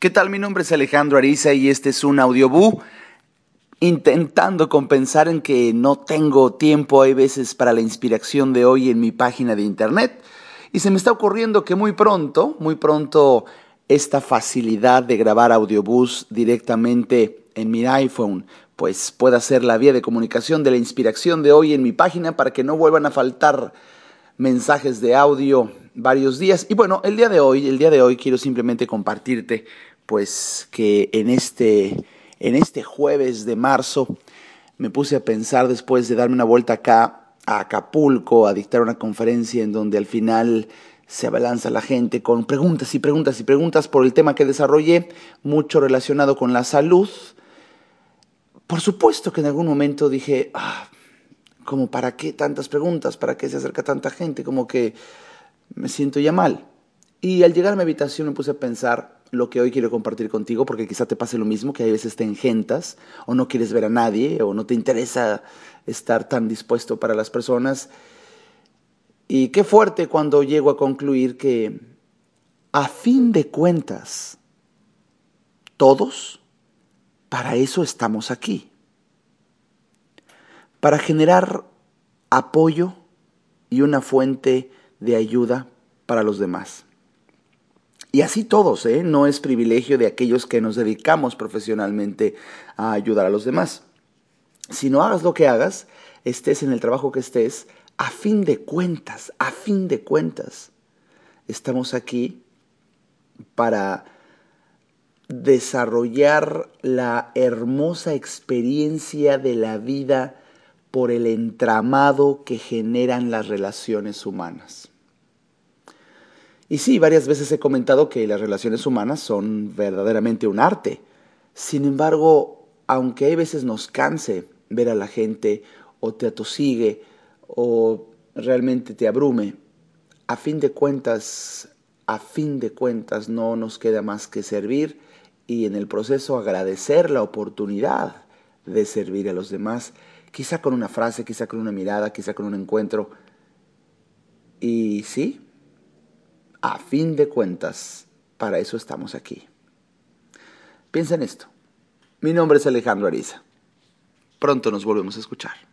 ¿Qué tal? Mi nombre es Alejandro Ariza y este es un audiobú intentando compensar en que no tengo tiempo hay veces para la inspiración de hoy en mi página de internet y se me está ocurriendo que muy pronto, muy pronto esta facilidad de grabar audiobús directamente en mi iPhone pues pueda ser la vía de comunicación de la inspiración de hoy en mi página para que no vuelvan a faltar mensajes de audio varios días. Y bueno, el día de hoy, el día de hoy quiero simplemente compartirte pues que en este, en este jueves de marzo me puse a pensar después de darme una vuelta acá a Acapulco a dictar una conferencia en donde al final se abalanza la gente con preguntas y preguntas y preguntas por el tema que desarrollé, mucho relacionado con la salud. Por supuesto que en algún momento dije, ah, como para qué tantas preguntas, para qué se acerca tanta gente, como que me siento ya mal. Y al llegar a mi habitación me puse a pensar, lo que hoy quiero compartir contigo, porque quizá te pase lo mismo, que hay veces te engentas o no quieres ver a nadie o no te interesa estar tan dispuesto para las personas. Y qué fuerte cuando llego a concluir que a fin de cuentas, todos, para eso estamos aquí. Para generar apoyo y una fuente de ayuda para los demás. Y así todos, ¿eh? no es privilegio de aquellos que nos dedicamos profesionalmente a ayudar a los demás. Si no hagas lo que hagas, estés en el trabajo que estés, a fin de cuentas, a fin de cuentas, estamos aquí para desarrollar la hermosa experiencia de la vida por el entramado que generan las relaciones humanas. Y sí, varias veces he comentado que las relaciones humanas son verdaderamente un arte. Sin embargo, aunque hay veces nos canse ver a la gente o te atosigue o realmente te abrume, a fin de cuentas, a fin de cuentas no nos queda más que servir y en el proceso agradecer la oportunidad de servir a los demás, quizá con una frase, quizá con una mirada, quizá con un encuentro. Y sí, a fin de cuentas, para eso estamos aquí. Piensa en esto. Mi nombre es Alejandro Ariza. Pronto nos volvemos a escuchar.